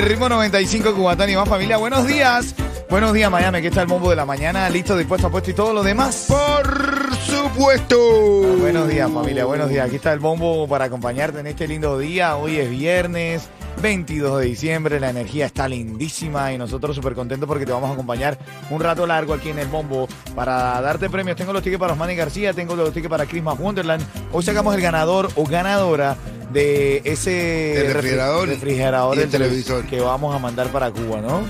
Ritmo 95 Cubatán y más familia. Buenos días. Buenos días, Miami. Aquí está el Bombo de la Mañana. Listo, dispuesto, apuesto y todo lo demás. Por supuesto. Buenos días, familia. Buenos días. Aquí está el Bombo para acompañarte en este lindo día. Hoy es viernes. 22 de diciembre, la energía está lindísima y nosotros súper contentos porque te vamos a acompañar un rato largo aquí en el Bombo para darte premios. Tengo los tickets para Osmani García, tengo los tickets para Christmas Wonderland. Hoy sacamos el ganador o ganadora de ese El refrigerador refrigerador y el televisor. que vamos a mandar para Cuba, ¿no?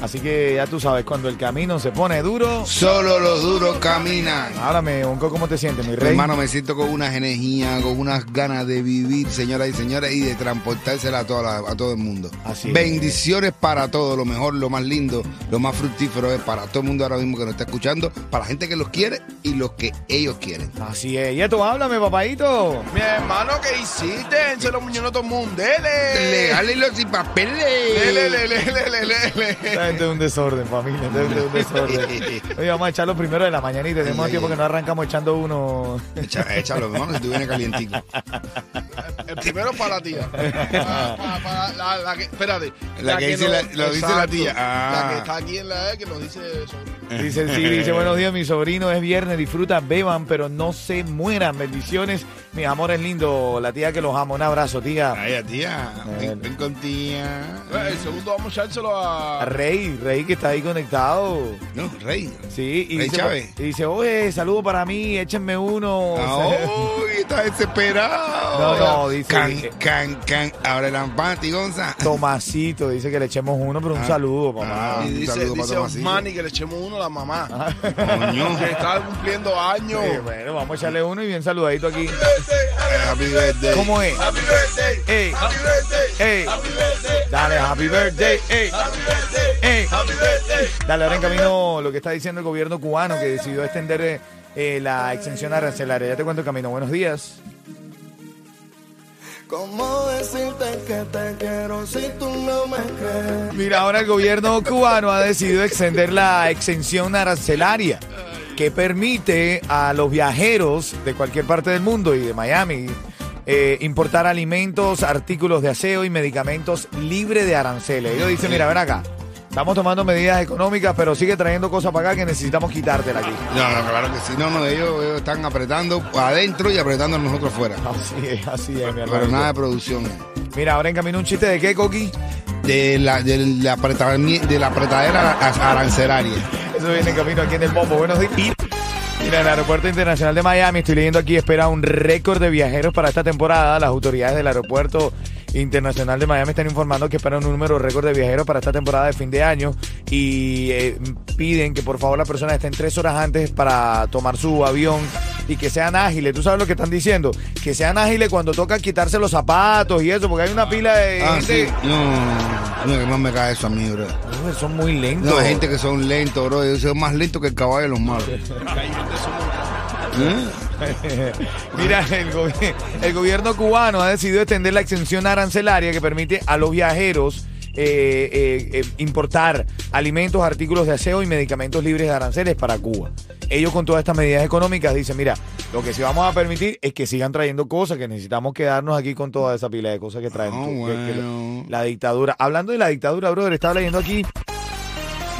Así que ya tú sabes, cuando el camino se pone duro, Solo los duros caminan. háblame, Unco, ¿cómo te sientes, mi rey? Hermano, me siento con unas energías, con unas ganas de vivir, señoras y señores, y de transportársela a, toda la- a todo el mundo. Así es. Bendiciones para todo, lo mejor, lo más lindo, lo más fructífero es para todo el mundo ahora mismo que nos está escuchando, para la gente que los quiere y los que ellos quieren. Así es. Y esto, háblame, papadito. Mi hermano, ¿qué hiciste? Se lo muñeco a todo el mundo. Dele. Legales los sin papeles. Dele, le, le, le, le, le, Esta le. gente es un desorden, familia. Esta gente es un desorden. Oye, vamos a echarlo primero de la mañana y tenemos Ay, tiempo ay, que no arrancamos echando uno. Echa- Échalo, hermano, si tú vienes calientico. El primero para la tía. Para, para, para la, la que, espérate. La que dice la- lo dice la tía. Ah. La que está aquí en la E que nos dice sobre. Dice, sí, dice, buenos días, mi sobrino, es viernes, disfrutan, beban, pero no se mueran. Bendiciones, mi amor es lindo, la tía que los amo. Un abrazo, tía. Ay, tía, ven, ven con tía. Eh, El segundo vamos a echárselo A a. Rey, Rey que está ahí conectado. No, rey. Sí, y Rey dice, Chávez. y dice, oye, saludo para mí, échenme uno. ¡Ay, está desesperado! No, no, dice- Can, can, can. Abre la empate, Gonza. Tomasito, dice que le echemos uno, pero un Ah. saludo, papá. Ah. Y dice, saludo para dice Tomasito. Osmani que le echemos uno a la mamá. Coño. Que está cumpliendo años. Sí, bueno, vamos a echarle uno y bien saludadito aquí. Happy birthday. ¿Cómo es? Happy birthday. Ey, Happy birthday. ey, Happy birthday. dale, happy birthday, ey, Happy birthday. ey. Happy birthday. Dale, ahora en camino lo que está diciendo el gobierno cubano que decidió extender eh, eh, la exención arancelaria. Ya te cuento el camino. Buenos días. ¿Cómo decirte que te quiero si tú no me crees? Mira, ahora el gobierno cubano ha decidido extender la exención arancelaria que permite a los viajeros de cualquier parte del mundo y de Miami eh, importar alimentos, artículos de aseo y medicamentos libre de aranceles. Ellos dicen, mira, ven acá, estamos tomando medidas económicas, pero sigue trayendo cosas para acá que necesitamos quitártela aquí. No, no, claro que sí. No, no, ellos, ellos están apretando adentro y apretando a nosotros fuera. Así es, así es, mi Pero nada de producción. Mira, ahora en camino un chiste de qué, Coqui. De la, de la, apretami- de la apretadera arancelaria. Eso viene en camino aquí en el Bombo. Buenos días. Mira, en el Aeropuerto Internacional de Miami, estoy leyendo aquí, espera un récord de viajeros para esta temporada. Las autoridades del Aeropuerto Internacional de Miami están informando que esperan un número récord de viajeros para esta temporada de fin de año y eh, piden que por favor las personas estén tres horas antes para tomar su avión y que sean ágiles. ¿Tú sabes lo que están diciendo? Que sean ágiles cuando toca quitarse los zapatos y eso, porque hay una pila de Ah, gente... sí. No, no, que más me cae eso a mí, bro. Uy, Son muy lentos. No, hay gente que son lentos, bro. Ellos son más lentos que el caballo de los malos. ¿Eh? Mira, el, gobi- el gobierno cubano ha decidido extender la exención arancelaria que permite a los viajeros eh, eh, eh, importar alimentos, artículos de aseo y medicamentos libres de aranceles para Cuba. Ellos con todas estas medidas económicas dicen, mira, lo que sí vamos a permitir es que sigan trayendo cosas, que necesitamos quedarnos aquí con toda esa pila de cosas que traen Ah, tú, que- que la- bueno. la dictadura. Hablando de la dictadura, brother, estaba leyendo aquí,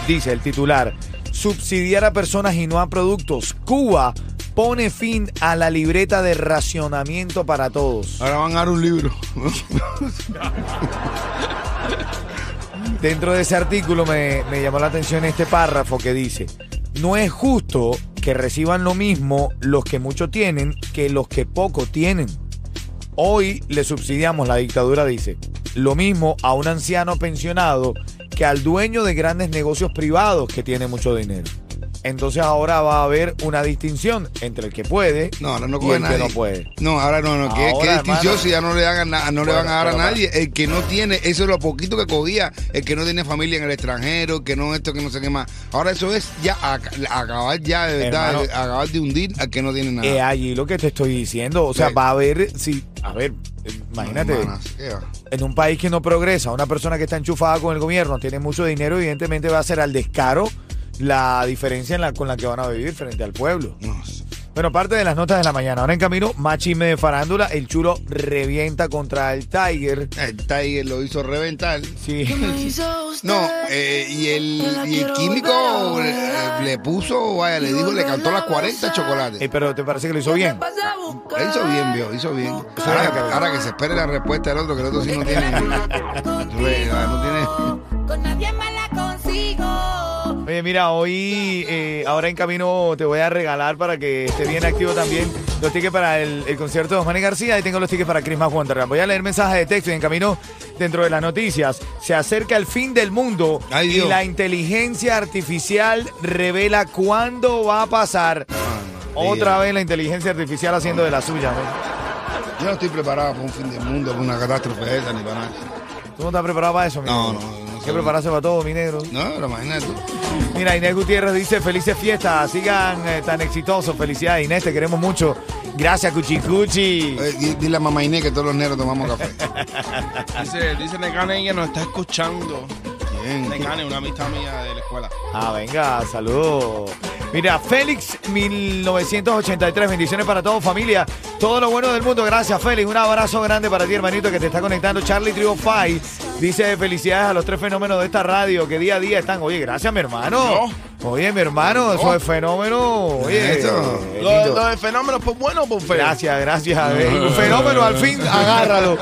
dice el titular, subsidiar a personas y no a productos. Cuba pone fin a la libreta de racionamiento para todos. Ahora van a dar un libro. Dentro de ese artículo me, me llamó la atención este párrafo que dice, no es justo que reciban lo mismo los que mucho tienen que los que poco tienen. Hoy le subsidiamos, la dictadura dice, lo mismo a un anciano pensionado que al dueño de grandes negocios privados que tiene mucho dinero. Entonces ahora va a haber una distinción entre el que puede No, ahora no y el nadie. que no puede. No, ahora no, no. ¿Qué, Ahora, qué distinción hermano. si ya no le, hagan na- no le van a dar a nadie? El que no tiene, eso es lo poquito que cogía. El que no tiene familia en el extranjero, el que no esto, que no sé qué más. Ahora eso es ya ac- acabar ya de verdad, Hermano. acabar de hundir al que no tiene nada. Es allí lo que te estoy diciendo. O sea, Sí. va a haber, si, a ver, imagínate, Hermanas, ¿qué va? en un país que no progresa, una persona que está enchufada con el gobierno, tiene mucho dinero, evidentemente va a ser al descaro la diferencia en la, con la que van a vivir frente al pueblo. No sé. Bueno, parte de las notas de la mañana. Ahora en camino, más chisme de farándula. El chulo revienta contra el Tiger. El Tiger lo hizo reventar. Sí. No, eh, y el, y el químico le, le puso, vaya, le dijo, le cantó las 40 chocolates. Eh, pero ¿te parece que lo hizo bien? Hizo bien, vio, hizo bien. Ahora, que- ahora que se espere la respuesta del otro, que el otro sí no tiene. no tiene. Con nadie más la consigo. Oye, mira, hoy, eh, ahora en camino te voy a regalar para que esté bien activo también los tickets para el, el concierto de Osmani García y tengo los tickets para Christmas Wonderland. Voy a leer mensajes de texto y en camino dentro de las noticias. Se acerca el fin del mundo Ay, y Dios. la inteligencia artificial revela cuándo va a pasar. Otra vez la inteligencia artificial haciendo de la suya. ¿no? Yo no estoy preparado para un fin del mundo, para una catástrofe esa, ni para nada. ¿Tú no estás preparado para eso, mi No, negro? no, no Hay que sé. prepararse para todo, mi negro. No, pero imagínate. Mira, Inés Gutiérrez dice, felices fiestas, sigan eh, tan exitosos, felicidades Inés, te queremos mucho. Gracias, Cuchi Cuchi. Eh, di- Dile a mamá Inés que todos los negros tomamos café. Dice, dice Necane que nos está escuchando. Bien. Necane, una amistad mía de la escuela. Ah, venga, saludos. Mira, Félix 1983, bendiciones para todos, familia. Todo lo bueno del mundo, gracias Félix. Un abrazo grande para ti, hermanito, que te está conectando. Charlie Five dice felicidades a los tres fenómenos de esta radio que día a día están. Oye, gracias, mi hermano. Oye, mi hermano, eso es fenómeno. Oye, Eso. Lo, lo de fenómeno, pues bueno, pues feo. Gracias, gracias. Un fenómeno, al fin, agárralo.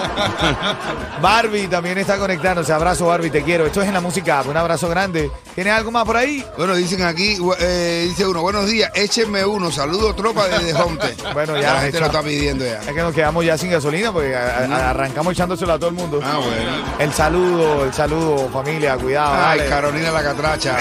Barbie también está conectándose. Abrazo, Barbie, te quiero. Esto es en la música. Un abrazo grande. ¿Tienes algo más por ahí? Bueno, dicen aquí, eh, dice uno, buenos días, échenme uno, saludo tropa desde Homte. Bueno, ya, La gente lo está pidiendo ya. Es que nos quedamos ya sin gasolina porque a- a- arrancamos echándoselo a todo el mundo. Ah, bueno. El saludo, el saludo, familia, cuidado. Ay, dale. Carolina la catracha.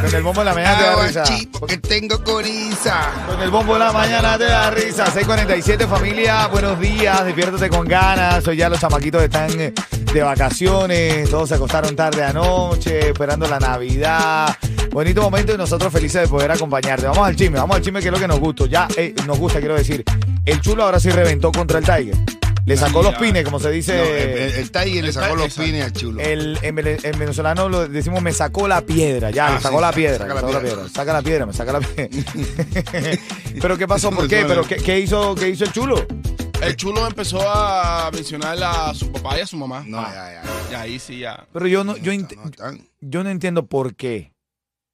Con el bombo de la mañana te da risa. Porque tengo coriza. Con el bombo de la mañana te da risa. 647 familia, buenos días, despiértate con ganas. Hoy ya los chamaquitos están eh, de vacaciones, todos se acostaron tarde anoche, esperando la Navidad. Bonito momento y nosotros felices de poder acompañarte. Vamos al chisme, vamos al chisme que es lo que nos gusta. Ya eh, nos gusta, quiero decir. El chulo ahora sí reventó contra el Tiger. Le sacó los pines, como se dice. No, el, el- el Tiger le sacó los pines al chulo. El, en, venezolano lo decimos me sacó la piedra, ya, Ah, me sacó sí, la saca piedra, la me sacó la piedra. piedra, saca la piedra, me saca la piedra. Pero qué pasó, ¿por qué? ¿Pero qué, qué hizo, qué hizo el chulo? El chulo empezó a mencionar a su papá y a su mamá. No, ya, ya. Y ahí sí ya. Pero yo no, yo, No, yo no entiendo por qué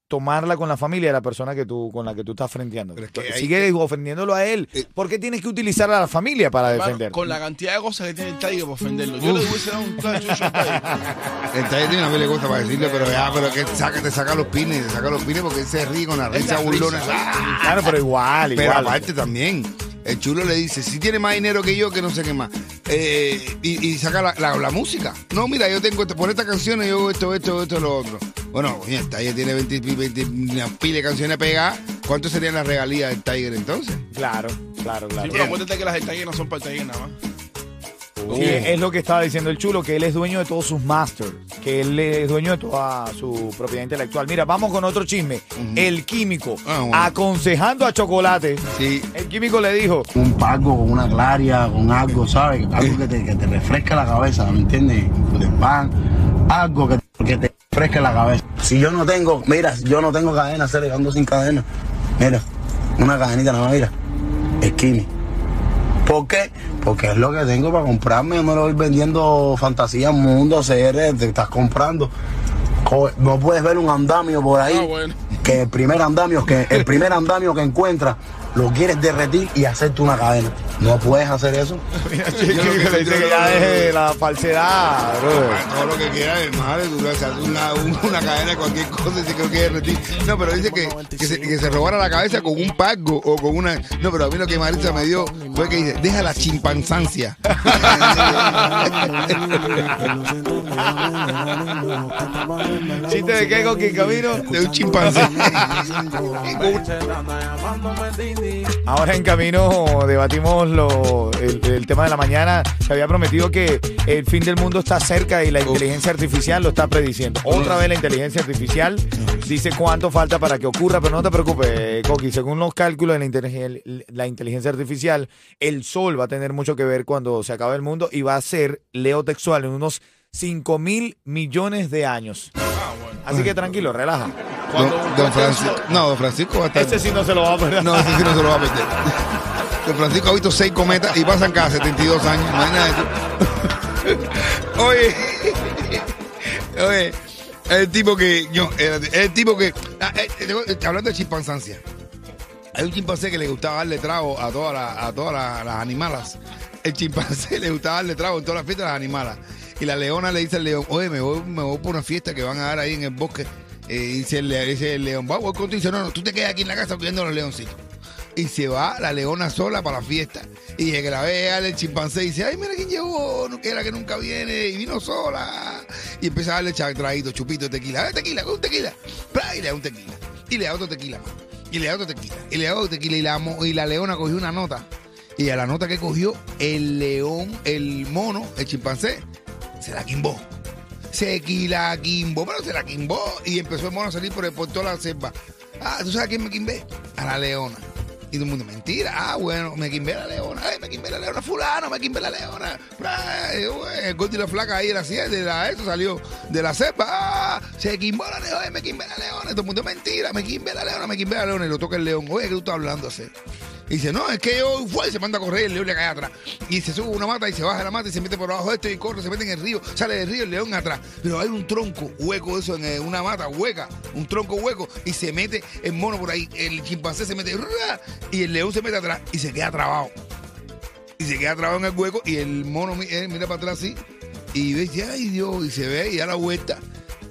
tomarla con la familia de la persona que tú, con la que tú estás frenteando. Pero es que Sigue ofendiéndolo a él. Eh, ¿Por qué tienes que utilizar a la familia para Hermano, defender? con la cantidad de cosas que tiene el Tiger para ofenderlo. Yo le hubiese dado un Tiger. El Tiger tiene una mil cosas para decirle, pero ya, pero que saca, te saca los pines, te saca los pines porque él se ríe con la risa burlona. ¡Ah! Claro, pero igual, Pero igual. aparte también, el chulo le dice, si tiene más dinero que yo, que no sé qué más. Eh, y, y saca la, la- la música. No, mira, yo tengo esto, por esta canción yo hago esto, esto, esto, lo otro. Bueno, oye, el Tiger tiene 20, 20 una pila de canciones pegadas. ¿Cuánto serían las regalías del Tiger entonces? Claro, claro, claro. Sí, pero acuérdate que las del Tiger no son para el Tiger nada más. Sí, es lo que estaba diciendo el chulo, que él es dueño de todos sus masters, que él es dueño de toda su propiedad intelectual. Mira, vamos con otro chisme. El químico, Ah, bueno. aconsejando a Chocolate, Sí. el químico le dijo, un pago con una claria, con algo, ¿sabes? Algo que te, que te refresque la cabeza, ¿me entiendes? De pan, algo que, que te refresque la cabeza. Si yo no tengo, mira, yo no tengo cadena, hacer ando sin cadena. Mira, una cadenita nada más, mira. Esquini. ¿Por qué? Porque es lo que tengo para comprarme. Yo me lo voy vendiendo fantasía, mundo, CR, te estás comprando. Co- No puedes ver un andamio por ahí. Ah, bueno. Que el primer andamio que el primer andamio que encuentras lo quieres derretir y hacerte una cadena. No puedes hacer eso. mira, Yo lo Chiqui, que- ya deje la falsedad. Ah, Todo lo que quieras, hermano, tú le haces una, un- una cadena de cualquier cosa y se creo que derretir. No, pero dice que, que, se, que se robara la cabeza con un pago o con una. No, pero a mí lo que Marisa me dio fue que dice, deja la chimpanzancia. ¿Chiste de qué, Coqui, en camino? De un chimpancé. Ahora en camino debatimos lo, el, el tema de la mañana. Se había prometido que el fin del mundo está cerca y la inteligencia artificial lo está prediciendo. Otra vez la inteligencia artificial dice cuánto falta para que ocurra, pero no te preocupes, Coqui. Según los cálculos de la inteligencia artificial, el sol va a tener mucho que ver cuando se acabe el mundo y va a ser leo textual en unos 5 mil millones de años. Así que tranquilo, relaja. Don, don Francisco. No, don Francisco va a estar. Ese sí no se lo va a perder. No, ese sí no se lo va a perder. Don Francisco ha visto seis cometas y pasan cada 72 años. Imagínate. Oye, oye, el tipo que. Yo, el, el tipo que. ah, eh, hablando de chimpancé. Hay un chimpancé que le gustaba darle trago a todas las, a todas las, las animalas. El chimpancé le gustaba darle trago en todas las fiestas a las animalas. Y la leona le dice al león, oye, me voy, me voy por una fiesta que van a dar ahí en el bosque. Eh, dice, el, el león, va, voy contigo. Dice, no, no, tú te quedas aquí en la casa cuidando a los leoncitos. Y se va la leona sola para la fiesta. Y que la ve al chimpancé y dice, ay, mira quién llegó, no que era que nunca viene, y vino sola. Y empieza a darle traguito, chupito, tequila, "Eh, tequila, un tequila. Y le da un tequila. Y le da otro tequila más. Y le da otro tequila. Y le da otro tequila. Y la, y la leona cogió una nota. Y a la nota que cogió, el león, el mono, el chimpancé, se la quimbó. Se la quimbó, pero se la quimbó. Y empezó el mono a salir por, el, por toda la selva. Ah, ¿tú sabes a quién me quimbé? A la leona. Y todo el mundo, mentira. Ah, bueno, me quimbé la leona. Ay, me quimbé la leona. Fulano, me quimbé la leona. Ay, el gordo y la flaca ahí de la de la, eso salió de la selva. Ah, se quimbó la leona. Me quimbé la leona. Todo el mundo, mentira. Me quimbé la leona, me quimbé la leona. Y lo toca el león. Oye, ¿qué tú estás hablando así? Y dice, no, es que yo fue, se manda a correr el león le cae atrás. Y se sube una mata y se baja la mata y se mete por abajo de esto y corre, se mete en el río, sale del río el león atrás. Pero hay un tronco hueco eso en eh, una mata hueca, un tronco hueco y se mete el mono por ahí. El chimpancé se mete y el león se mete atrás y se queda trabado. Y se queda trabado en el hueco y el mono eh, mira para atrás así y dice, ay Dios, y se ve y da la vuelta.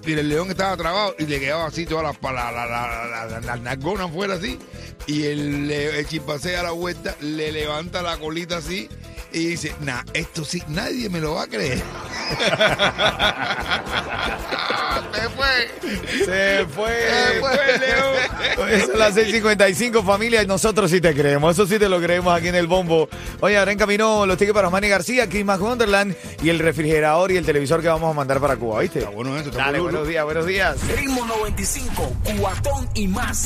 Y el león estaba trabado y le quedaba así todas las la, la, la, fuera así. Y el, le- el chimpancé a la vuelta le levanta la colita así y dice, nah, esto sí, nadie me lo va a creer. Se fue. Se fue. Se fue, León. Eso es las 6:55, familia. Y nosotros sí te creemos. Eso sí te lo creemos aquí en el bombo. Oye, ahora en camino los tickets para Manny García, Christmas Wonderland y el refrigerador y el televisor que vamos a mandar para Cuba, ¿viste? Está bueno eso, está Dale, bueno. buenos días, buenos días. Ritmo 95, cuatón y más.